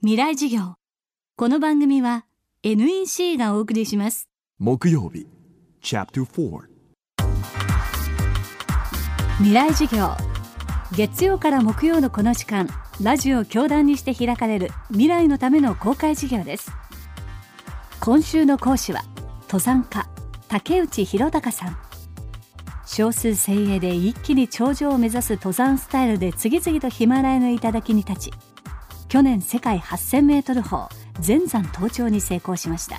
未来授業。この番組は NEC がお送りします。木曜日 Chapter 4未来授業。月曜から木曜のこの時間ラジオ教壇にして開かれる未来のための公開授業です。今週の講師は登山家竹内弘隆さん。少数精鋭で一気に頂上を目指す登山スタイルで次々とヒマラヤの頂に立ち去年世界8000メートル峰全山登頂に成功しました。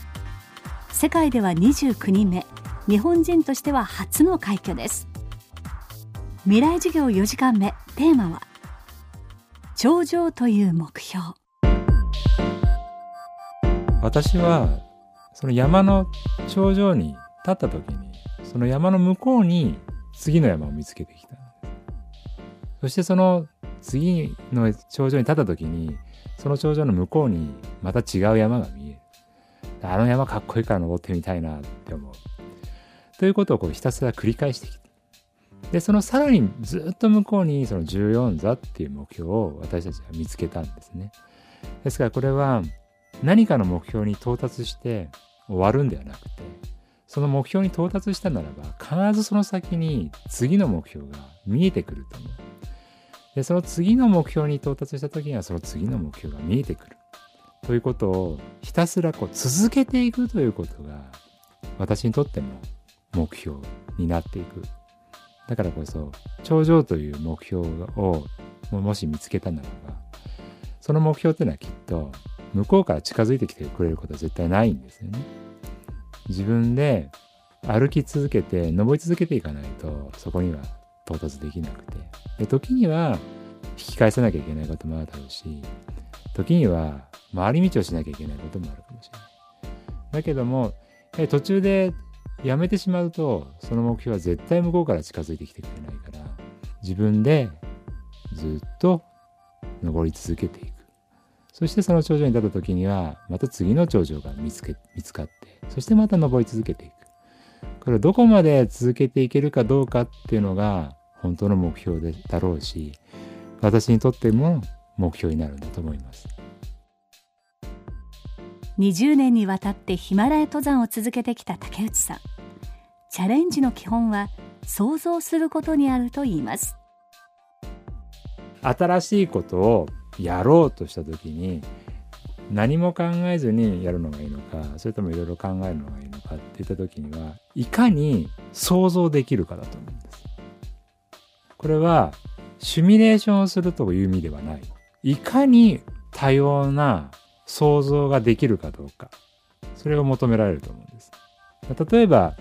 世界では29人目日本人としては初の快挙です。未来授業4時間目テーマは頂上という目標。私はその山の頂上に立った時にその山の向こうに次の山を見つけてきたそしてその次の頂上に立った時にその頂上の向こうにまた違う山が見える。あの山かっこいいから登ってみたいなって思う。ということをこうひたすら繰り返してきて。でそのさらにずっと向こうにその14座っていう目標を私たちは見つけたんですね。ですからこれは何かの目標に到達して終わるんではなくてその目標に到達したならば必ずその先に次の目標が見えてくると思う。でその次の目標に到達した時にはその次の目標が見えてくる。ということをひたすらこう続けていくということが私にとっても目標になっていく。だからこそ頂上という目標をもし見つけたならばその目標というのはきっと向こうから近づいてきてくれることは絶対ないんですよね。自分で歩き続けて登り続けていかないとそこには到達できなくて。で時には引き返さなきゃいけないこともあるだろうし時には回り道をしなきゃいけないこともあるかもしれない。だけども途中でやめてしまうとその目標は絶対向こうから近づいてきてくれないから自分でずっと登り続けていく。そしてその頂上に立った時にはまた次の頂上が見つけ見つかってそしてまた登り続けていく。これをどこまで続けていけるかどうかっていうのが本当の目標でだろうし私にとっても目標になるんだと思います。20年にわたってヒマラヤ登山を続けてきた竹内さん。チャレンジの基本は想像することにあると言います。新しいことをやろうとした時に何も考えずにやるのがいいのかそれともいろいろ考えるのがいいのかっていった時にはいかに想像できるかだと思うんですこれはシミュレーションをするという意味ではない。いかに多様な想像ができるかどうか。それを求められると思うんです。例えば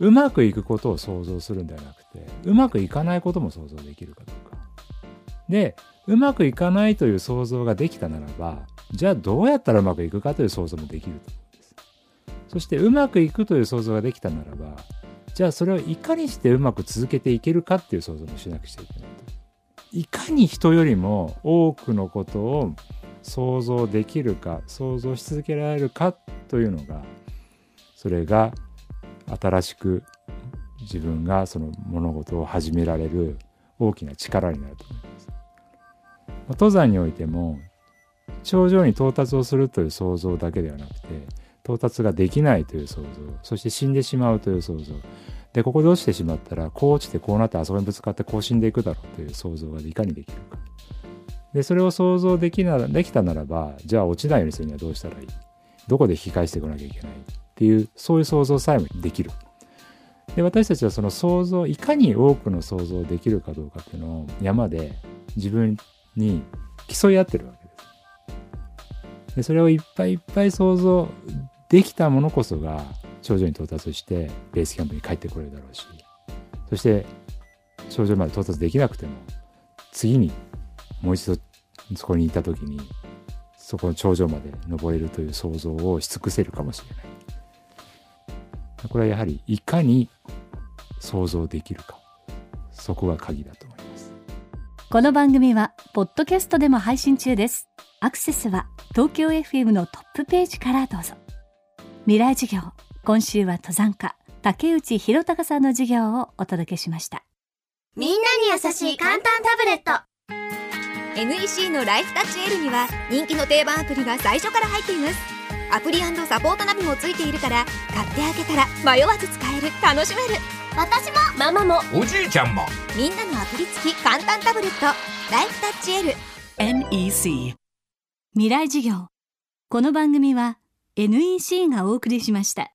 うまくいくことを想像するんではなくてうまくいかないことも想像できるかどうか。でうまくいかないという想像ができたならばじゃあどうやったらうまくいくかという想像もできると思うんです。そしてうまくいくという想像ができたならばじゃあそれをいかにしてうまく続けていけるかっていう想像もしなくちゃいけないいかに人よりも多くのことを想像できるか想像し続けられるかというのがそれが新しく自分がその物事を始められる大きな力になると思います。登山においても頂上に到達をするという想像だけではなくて到達ができないという想像。そして死んでしまうという想像。でここで落ちてしまったらこう落ちてこうなってあそこにぶつかってこう死んでいくだろうという想像がいかにできるか。でそれを想像できなできたならばじゃあ落ちないようにするにはどうしたらいい？どこで引き返してこなきゃいけないっていうそういう想像さえもできる。で私たちはその想像いかに多くの想像できるかどうかっていうのを山で自分に競い合ってるわけです。でそれをいっぱいいっぱい想像できたものこそが頂上に到達してベースキャンプに帰ってこれるだろうし。そして頂上まで到達できなくても次にもう一度そこにいた時にそこの頂上まで登れるという想像をし尽くせるかもしれない。これはやはりいかに想像できるか。そこが鍵だと思います。この番組はポッドキャストでも配信中です。アクセスは東京 FM のトップページからどうぞ。未来授業。今週は登山家竹内弘隆さんの授業をお届けしました。みんなに優しい簡単タブレット。NEC のライフタッチ L には人気の定番アプリが最初から入っています。アプリサポートナビもついているから買ってあげたら迷わず使える。楽しめる。私も。ママも。おじいちゃんも。みんなのアプリ付き簡単タブレット。ライフタッチ L NEC 未来授業。この番組は NEC がお送りしました。